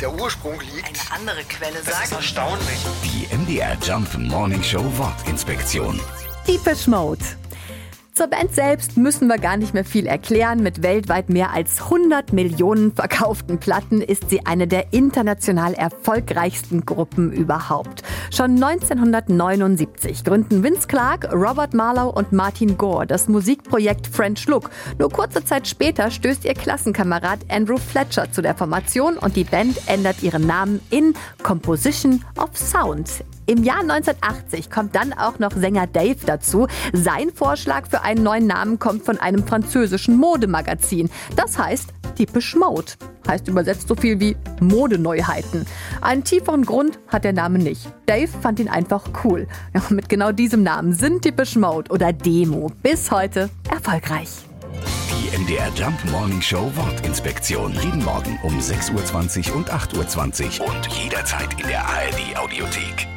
der Ursprung liegt. Eine andere Quelle Das ist sagt. erstaunlich. Die MDR Jump Morning Show Wortinspektion. Deepish Mode. Zur Band selbst müssen wir gar nicht mehr viel erklären. Mit weltweit mehr als 100 Millionen verkauften Platten ist sie eine der international erfolgreichsten Gruppen überhaupt. Schon 1979 gründen Vince Clarke, Robert Marlowe und Martin Gore das Musikprojekt French Look. Nur kurze Zeit später stößt ihr Klassenkamerad Andrew Fletcher zu der Formation und die Band ändert ihren Namen in Composition of Sound. Im Jahr 1980 kommt dann auch noch Sänger Dave dazu. Sein Vorschlag für einen neuen Namen kommt von einem französischen Modemagazin. Das heißt Typisch Mode. Heißt übersetzt so viel wie Modeneuheiten. Einen tieferen Grund hat der Name nicht. Dave fand ihn einfach cool. Ja, mit genau diesem Namen sind Typisch Mode oder Demo bis heute erfolgreich. Die MDR Jump Morning Show Wortinspektion. Jeden Morgen um 6.20 Uhr und 8.20 Uhr und jederzeit in der ARD Audiothek.